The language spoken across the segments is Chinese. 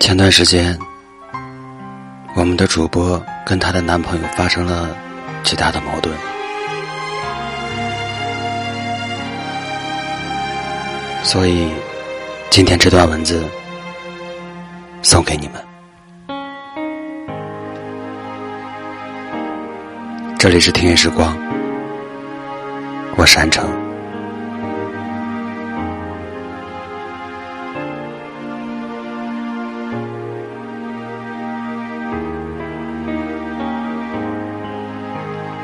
前段时间，我们的主播跟她的男朋友发生了极大的矛盾，所以今天这段文字送给你们。这里是听乐时光，我是安城。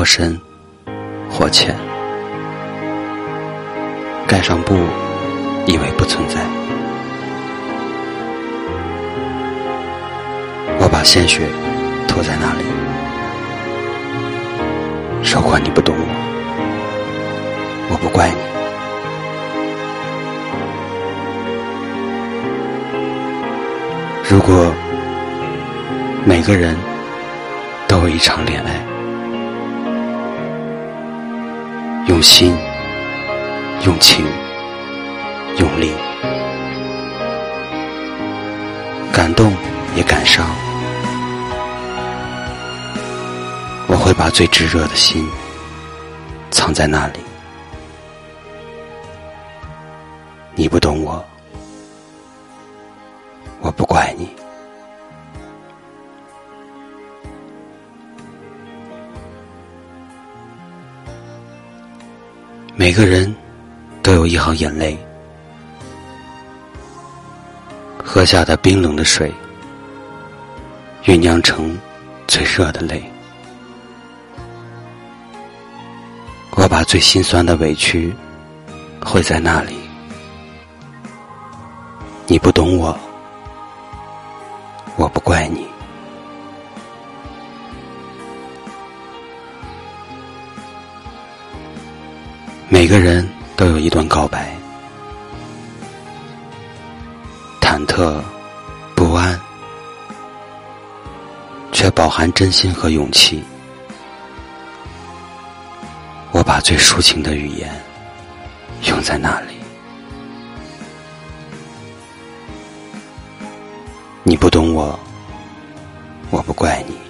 或深，或浅，盖上布，以为不存在。我把鲜血涂在那里，少管你不懂我，我不怪你。如果每个人都有一场恋爱。用心，用情，用力，感动也感伤。我会把最炙热的心藏在那里。你不懂我，我不怪你。每个人都有一行眼泪，喝下的冰冷的水，酝酿成最热的泪。我把最心酸的委屈汇在那里，你不懂我，我不怪你。每个人都有一段告白，忐忑、不安，却饱含真心和勇气。我把最抒情的语言用在那里，你不懂我，我不怪你。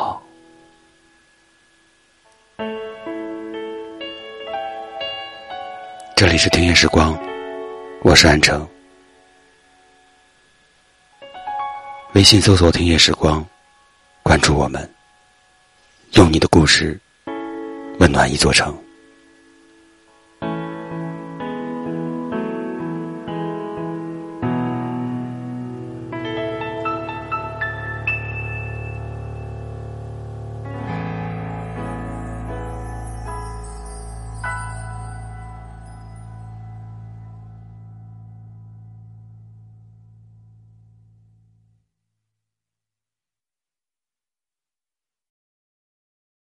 这里是听夜时光，我是安城。微信搜索“听夜时光”，关注我们，用你的故事温暖一座城。